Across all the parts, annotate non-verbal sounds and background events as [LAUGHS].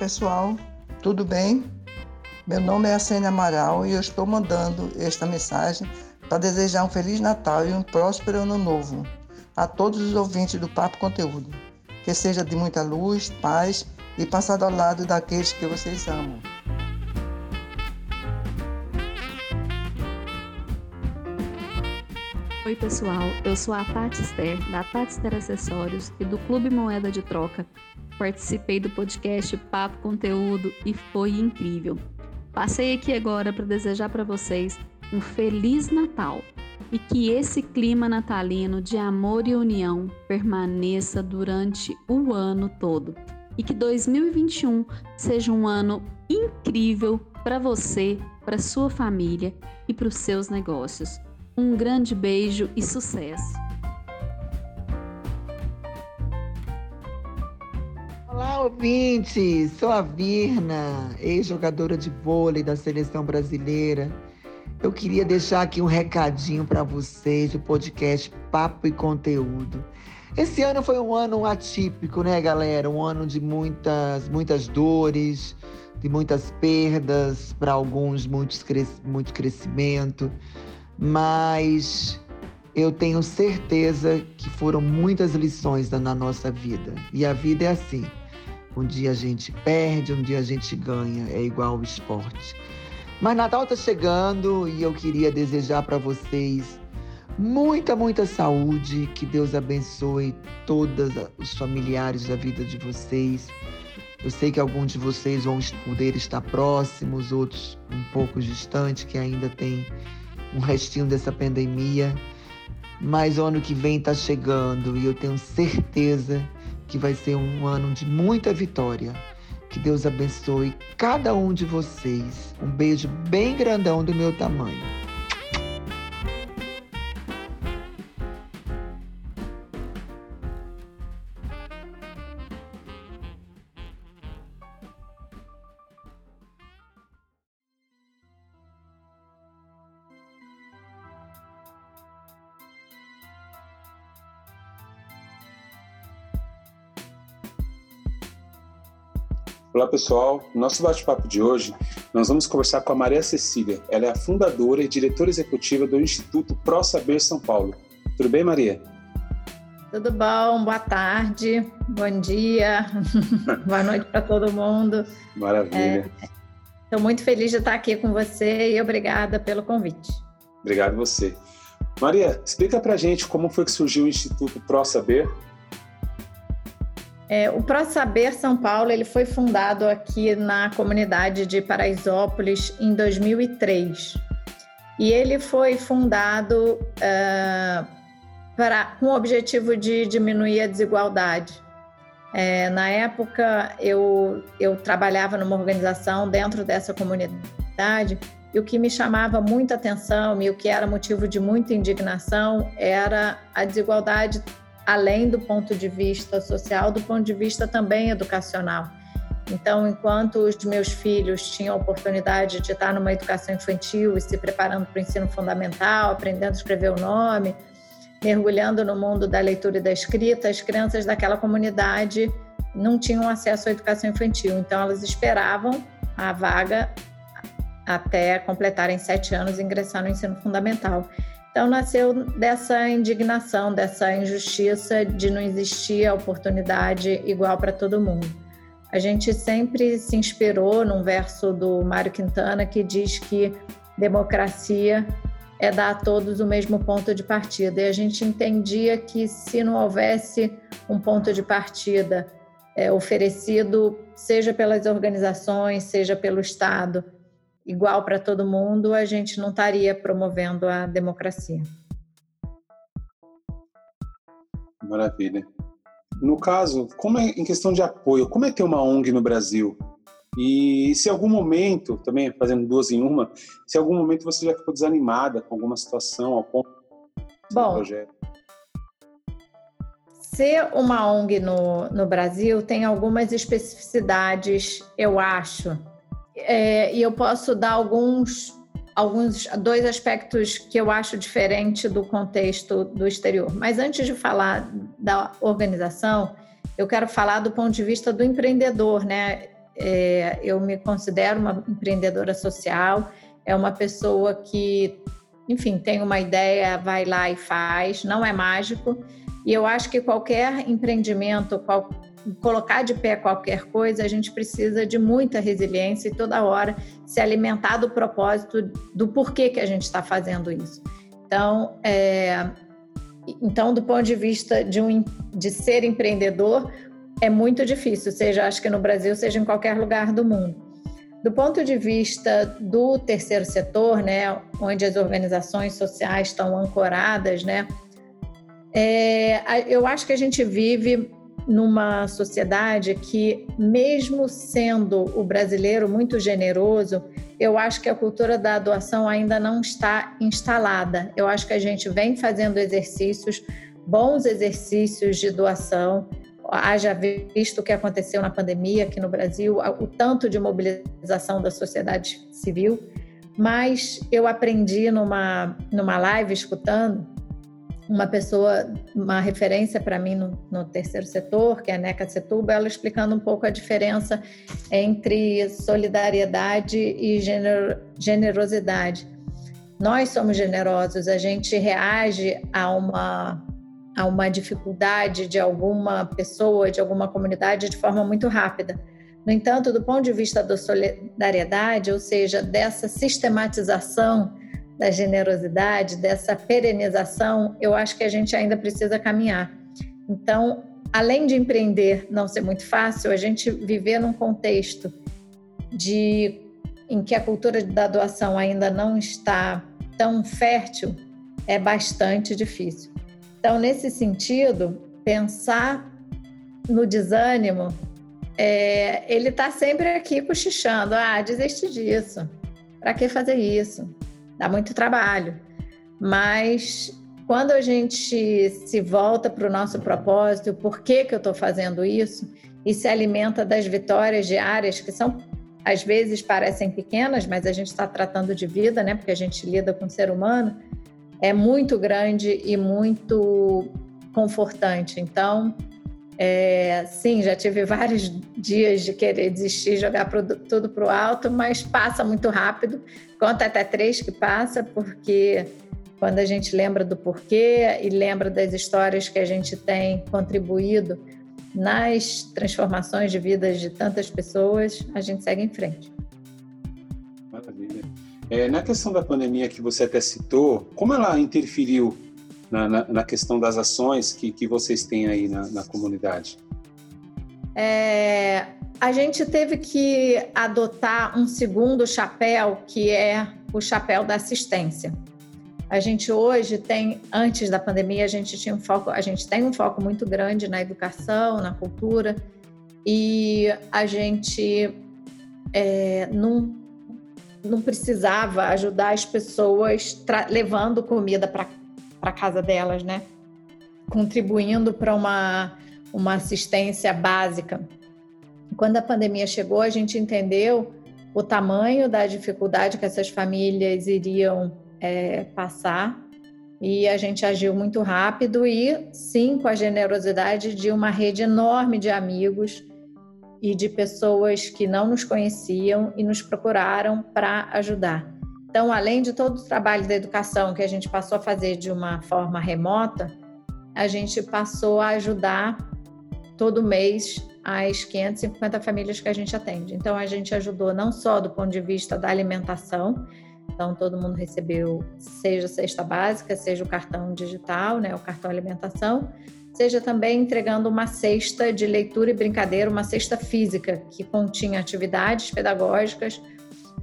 Pessoal, tudo bem? Meu nome é Acene Amaral e eu estou mandando esta mensagem para desejar um Feliz Natal e um próspero Ano Novo a todos os ouvintes do Papo Conteúdo. Que seja de muita luz, paz e passado ao lado daqueles que vocês amam. Oi, pessoal. Eu sou a Tati Ster, da Tati Ster Acessórios e do Clube Moeda de Troca participei do podcast Papo Conteúdo e foi incrível. Passei aqui agora para desejar para vocês um feliz Natal e que esse clima natalino de amor e união permaneça durante o ano todo e que 2021 seja um ano incrível para você, para sua família e para os seus negócios. Um grande beijo e sucesso! Olá, ouvintes! Sou a Virna, ex-jogadora de vôlei da seleção brasileira. Eu queria deixar aqui um recadinho para vocês do podcast Papo e Conteúdo. Esse ano foi um ano atípico, né, galera? Um ano de muitas, muitas dores, de muitas perdas, para alguns muitos muito crescimento, mas eu tenho certeza que foram muitas lições na nossa vida. E a vida é assim. Um dia a gente perde, um dia a gente ganha, é igual ao esporte. Mas Natal está chegando e eu queria desejar para vocês muita, muita saúde, que Deus abençoe todos os familiares da vida de vocês. Eu sei que alguns de vocês vão poder estar próximos, outros um pouco distantes, que ainda tem um restinho dessa pandemia. Mas o ano que vem está chegando e eu tenho certeza que vai ser um ano de muita vitória. Que Deus abençoe cada um de vocês. Um beijo bem grandão do meu tamanho. Olá pessoal, no nosso bate-papo de hoje nós vamos conversar com a Maria Cecília. Ela é a fundadora e diretora executiva do Instituto Pro Saber São Paulo. Tudo bem, Maria? Tudo bom, boa tarde, bom dia, [LAUGHS] boa noite para todo mundo. Maravilha. Estou é, muito feliz de estar aqui com você e obrigada pelo convite. Obrigado você. Maria, explica para gente como foi que surgiu o Instituto Pro Saber é, o ProSaber São Paulo ele foi fundado aqui na comunidade de Paraisópolis em 2003. E ele foi fundado uh, para, com o objetivo de diminuir a desigualdade. É, na época, eu, eu trabalhava numa organização dentro dessa comunidade e o que me chamava muita atenção e o que era motivo de muita indignação era a desigualdade além do ponto de vista social, do ponto de vista também educacional. Então, enquanto os meus filhos tinham a oportunidade de estar numa educação infantil e se preparando para o ensino fundamental, aprendendo a escrever o nome, mergulhando no mundo da leitura e da escrita, as crianças daquela comunidade não tinham acesso à educação infantil, então elas esperavam a vaga até completarem sete anos e ingressar no ensino fundamental. Então nasceu dessa indignação, dessa injustiça de não existir a oportunidade igual para todo mundo. A gente sempre se inspirou num verso do Mário Quintana que diz que democracia é dar a todos o mesmo ponto de partida. E a gente entendia que se não houvesse um ponto de partida é, oferecido, seja pelas organizações, seja pelo Estado, igual para todo mundo, a gente não estaria promovendo a democracia. Maravilha. No caso, como é em questão de apoio, como é ter uma ONG no Brasil? E se algum momento, também fazendo duas em uma, se algum momento você já ficou desanimada com alguma situação ao ponto Bom, projeto? Ser uma ONG no, no Brasil tem algumas especificidades, eu acho, é, e eu posso dar alguns, alguns dois aspectos que eu acho diferente do contexto do exterior. Mas antes de falar da organização, eu quero falar do ponto de vista do empreendedor, né? É, eu me considero uma empreendedora social, é uma pessoa que, enfim, tem uma ideia, vai lá e faz, não é mágico. E eu acho que qualquer empreendimento, qual, colocar de pé qualquer coisa, a gente precisa de muita resiliência e toda hora se alimentar do propósito do porquê que a gente está fazendo isso. Então, é, então, do ponto de vista de, um, de ser empreendedor, é muito difícil, seja acho que no Brasil, seja em qualquer lugar do mundo. Do ponto de vista do terceiro setor, né, onde as organizações sociais estão ancoradas, né, é, eu acho que a gente vive numa sociedade que, mesmo sendo o brasileiro muito generoso, eu acho que a cultura da doação ainda não está instalada. Eu acho que a gente vem fazendo exercícios, bons exercícios de doação. Haja visto o que aconteceu na pandemia aqui no Brasil, o tanto de mobilização da sociedade civil. Mas eu aprendi numa, numa live escutando uma pessoa, uma referência para mim no, no, terceiro setor, que é a Neca Setuba, ela explicando um pouco a diferença entre solidariedade e generosidade. Nós somos generosos, a gente reage a uma, a uma dificuldade de alguma pessoa, de alguma comunidade, de forma muito rápida. No entanto, do ponto de vista da solidariedade, ou seja, dessa sistematização da generosidade, dessa perenização, eu acho que a gente ainda precisa caminhar. Então, além de empreender não ser muito fácil, a gente viver num contexto de em que a cultura da doação ainda não está tão fértil é bastante difícil. Então, nesse sentido, pensar no desânimo, é, ele está sempre aqui cochichando: ah, desiste disso, para que fazer isso? Dá muito trabalho. Mas quando a gente se volta para o nosso propósito, por que, que eu estou fazendo isso, e se alimenta das vitórias diárias, que são, às vezes, parecem pequenas, mas a gente está tratando de vida, né? Porque a gente lida com o ser humano, é muito grande e muito confortante. Então, é, sim, já tive vários dias de querer desistir, jogar pro, tudo para o alto, mas passa muito rápido. Conta até três que passa, porque quando a gente lembra do porquê e lembra das histórias que a gente tem contribuído nas transformações de vidas de tantas pessoas, a gente segue em frente. Maravilha. É, na questão da pandemia que você até citou, como ela interferiu na, na, na questão das ações que, que vocês têm aí na, na comunidade? É, a gente teve que adotar um segundo chapéu, que é o chapéu da assistência. A gente hoje tem, antes da pandemia, a gente tinha um foco, a gente tem um foco muito grande na educação, na cultura, e a gente é, não, não precisava ajudar as pessoas levando comida para para casa delas, né? Contribuindo para uma, uma assistência básica. Quando a pandemia chegou, a gente entendeu o tamanho da dificuldade que essas famílias iriam é, passar e a gente agiu muito rápido e sim com a generosidade de uma rede enorme de amigos e de pessoas que não nos conheciam e nos procuraram para ajudar. Então, além de todo o trabalho da educação que a gente passou a fazer de uma forma remota, a gente passou a ajudar todo mês as 550 famílias que a gente atende. Então, a gente ajudou não só do ponto de vista da alimentação, então, todo mundo recebeu, seja cesta básica, seja o cartão digital, né, o cartão alimentação, seja também entregando uma cesta de leitura e brincadeira, uma cesta física que continha atividades pedagógicas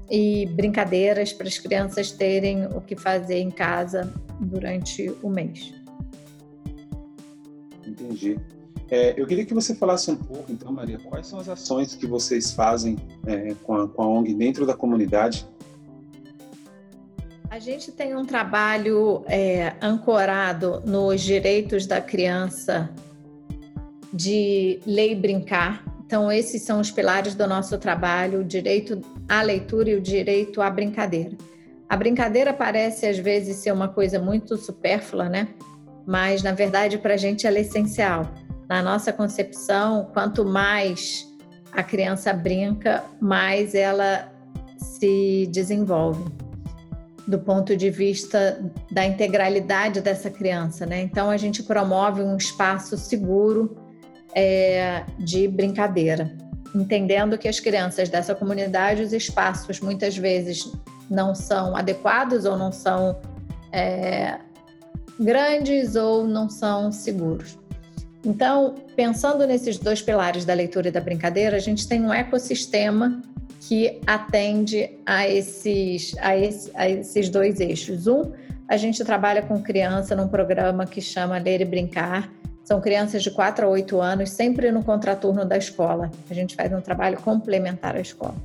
e brincadeiras para as crianças terem o que fazer em casa durante o mês. Entendi. É, eu queria que você falasse um pouco, então, Maria, quais são as ações que vocês fazem é, com, a, com a ONG dentro da comunidade a gente tem um trabalho é, ancorado nos direitos da criança de ler e brincar. Então, esses são os pilares do nosso trabalho: o direito à leitura e o direito à brincadeira. A brincadeira parece às vezes ser uma coisa muito supérflua, né? Mas na verdade, para a gente ela é essencial. Na nossa concepção, quanto mais a criança brinca, mais ela se desenvolve do ponto de vista da integralidade dessa criança, né? Então a gente promove um espaço seguro é, de brincadeira, entendendo que as crianças dessa comunidade, os espaços muitas vezes não são adequados ou não são é, grandes ou não são seguros. Então, pensando nesses dois pilares da leitura e da brincadeira, a gente tem um ecossistema que atende a esses, a, esse, a esses dois eixos. Um, a gente trabalha com criança num programa que chama Ler e Brincar. São crianças de 4 a 8 anos, sempre no contraturno da escola. A gente faz um trabalho complementar à escola.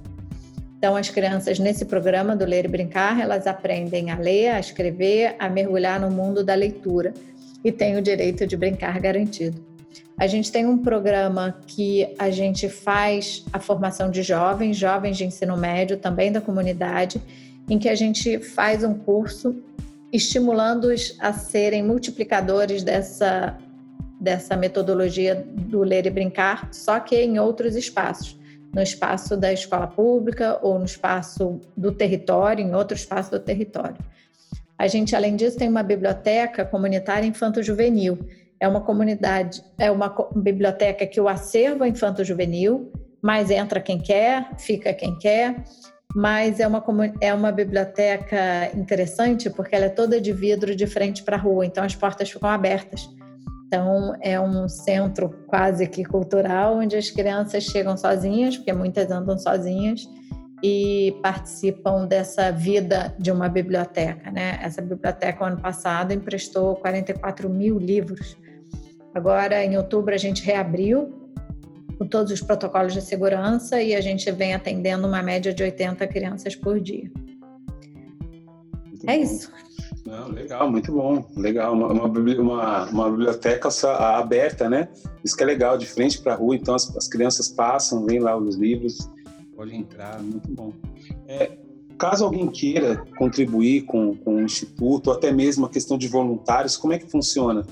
Então, as crianças nesse programa do Ler e Brincar, elas aprendem a ler, a escrever, a mergulhar no mundo da leitura e têm o direito de brincar garantido. A gente tem um programa que a gente faz a formação de jovens, jovens de ensino médio, também da comunidade, em que a gente faz um curso estimulando-os a serem multiplicadores dessa, dessa metodologia do ler e brincar, só que em outros espaços. No espaço da escola pública ou no espaço do território, em outro espaço do território. A gente, além disso, tem uma biblioteca comunitária infanto-juvenil, é uma comunidade, é uma biblioteca que o acervo é infanto-juvenil, mas entra quem quer, fica quem quer, mas é uma, é uma biblioteca interessante porque ela é toda de vidro de frente para a rua, então as portas ficam abertas. Então, é um centro quase que cultural, onde as crianças chegam sozinhas, porque muitas andam sozinhas, e participam dessa vida de uma biblioteca. Né? Essa biblioteca, ano passado, emprestou 44 mil livros Agora, em outubro, a gente reabriu com todos os protocolos de segurança e a gente vem atendendo uma média de 80 crianças por dia. Muito é bom. isso. Não, legal, muito bom. Legal. Uma, uma, uma, uma, biblioteca aberta, né? Isso que é legal, de frente para a rua, então as, as, crianças passam, vêm lá os livros, pode entrar, muito bom. É, caso alguém queira contribuir com, com o Instituto, ou até mesmo a questão de voluntários, como é que funciona?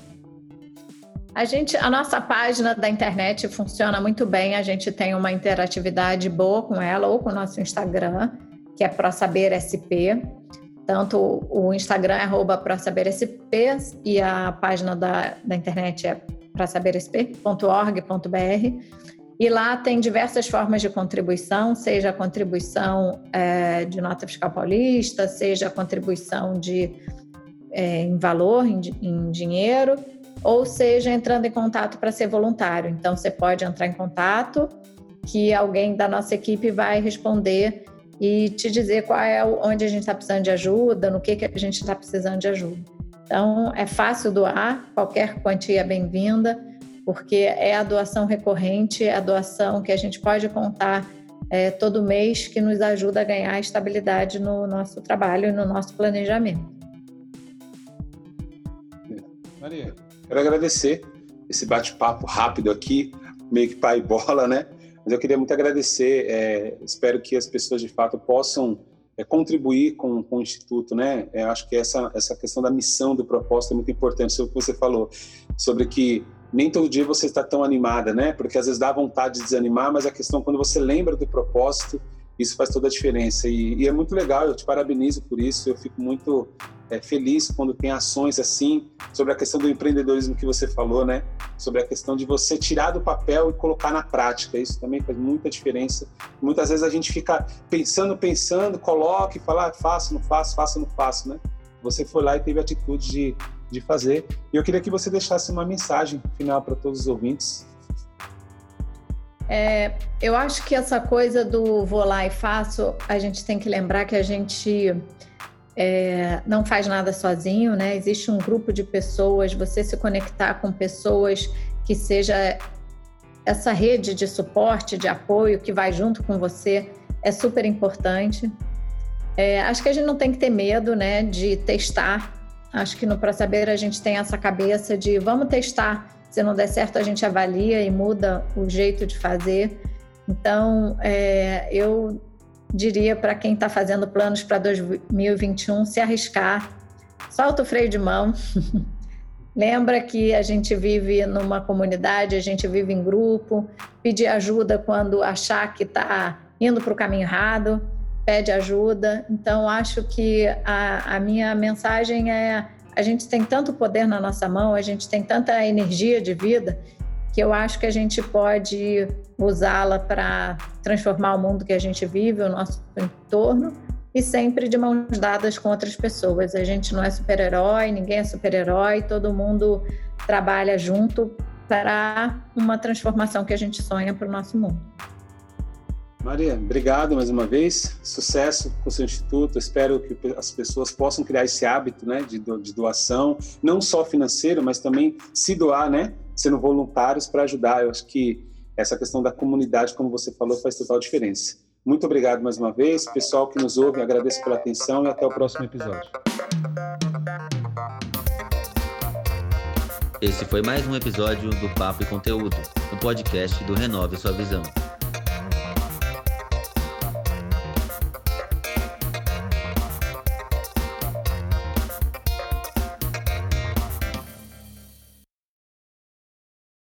A gente, a nossa página da internet funciona muito bem. A gente tem uma interatividade boa com ela ou com o nosso Instagram, que é ProSaberSP. Tanto o Instagram é arroba ProSaberSP e a página da, da internet é prosabersp.org.br. E lá tem diversas formas de contribuição, seja a contribuição é, de nota fiscal paulista, seja a contribuição de, é, em valor, em, em dinheiro, ou seja, entrando em contato para ser voluntário. Então, você pode entrar em contato, que alguém da nossa equipe vai responder e te dizer qual é onde a gente está precisando de ajuda, no que, que a gente está precisando de ajuda. Então, é fácil doar, qualquer quantia é bem-vinda, porque é a doação recorrente, é a doação que a gente pode contar é, todo mês, que nos ajuda a ganhar estabilidade no nosso trabalho e no nosso planejamento. Maria, Quero agradecer esse bate-papo rápido aqui, meio que pai bola, né? Mas eu queria muito agradecer. É, espero que as pessoas de fato possam é, contribuir com, com o Instituto, né? É, acho que essa, essa questão da missão, do propósito é muito importante, sobre o que você falou, sobre que nem todo dia você está tão animada, né? Porque às vezes dá vontade de desanimar, mas a questão quando você lembra do propósito, isso faz toda a diferença. E, e é muito legal, eu te parabenizo por isso, eu fico muito é, feliz quando tem ações assim, sobre a questão do empreendedorismo que você falou, né? Sobre a questão de você tirar do papel e colocar na prática. Isso também faz muita diferença. Muitas vezes a gente fica pensando, pensando, coloca e fala, ah, faço, não faço, faço, não faço, né? Você foi lá e teve a atitude de, de fazer. E eu queria que você deixasse uma mensagem final para todos os ouvintes. É, eu acho que essa coisa do vou lá e faço, a gente tem que lembrar que a gente é, não faz nada sozinho, né? Existe um grupo de pessoas, você se conectar com pessoas que seja essa rede de suporte, de apoio que vai junto com você é super importante. É, acho que a gente não tem que ter medo, né, de testar. Acho que no ProSaber a gente tem essa cabeça de vamos testar. Se não der certo, a gente avalia e muda o jeito de fazer. Então, é, eu diria para quem está fazendo planos para 2021 se arriscar, solta o freio de mão. [LAUGHS] Lembra que a gente vive numa comunidade, a gente vive em grupo, pedir ajuda quando achar que está indo para o caminho errado, pede ajuda. Então, acho que a, a minha mensagem é: a gente tem tanto poder na nossa mão, a gente tem tanta energia de vida que eu acho que a gente pode usá-la para transformar o mundo que a gente vive, o nosso entorno, e sempre de mãos dadas com outras pessoas. A gente não é super-herói, ninguém é super-herói, todo mundo trabalha junto para uma transformação que a gente sonha para o nosso mundo. Maria, obrigado mais uma vez. Sucesso com o seu instituto. Espero que as pessoas possam criar esse hábito, né, de, de doação, não só financeiro, mas também se doar, né, sendo voluntários para ajudar. Eu acho que essa questão da comunidade, como você falou, faz total diferença. Muito obrigado mais uma vez, pessoal que nos ouve. Agradeço pela atenção e até o próximo episódio. Esse foi mais um episódio do Papo e Conteúdo, o podcast do Renove Sua Visão.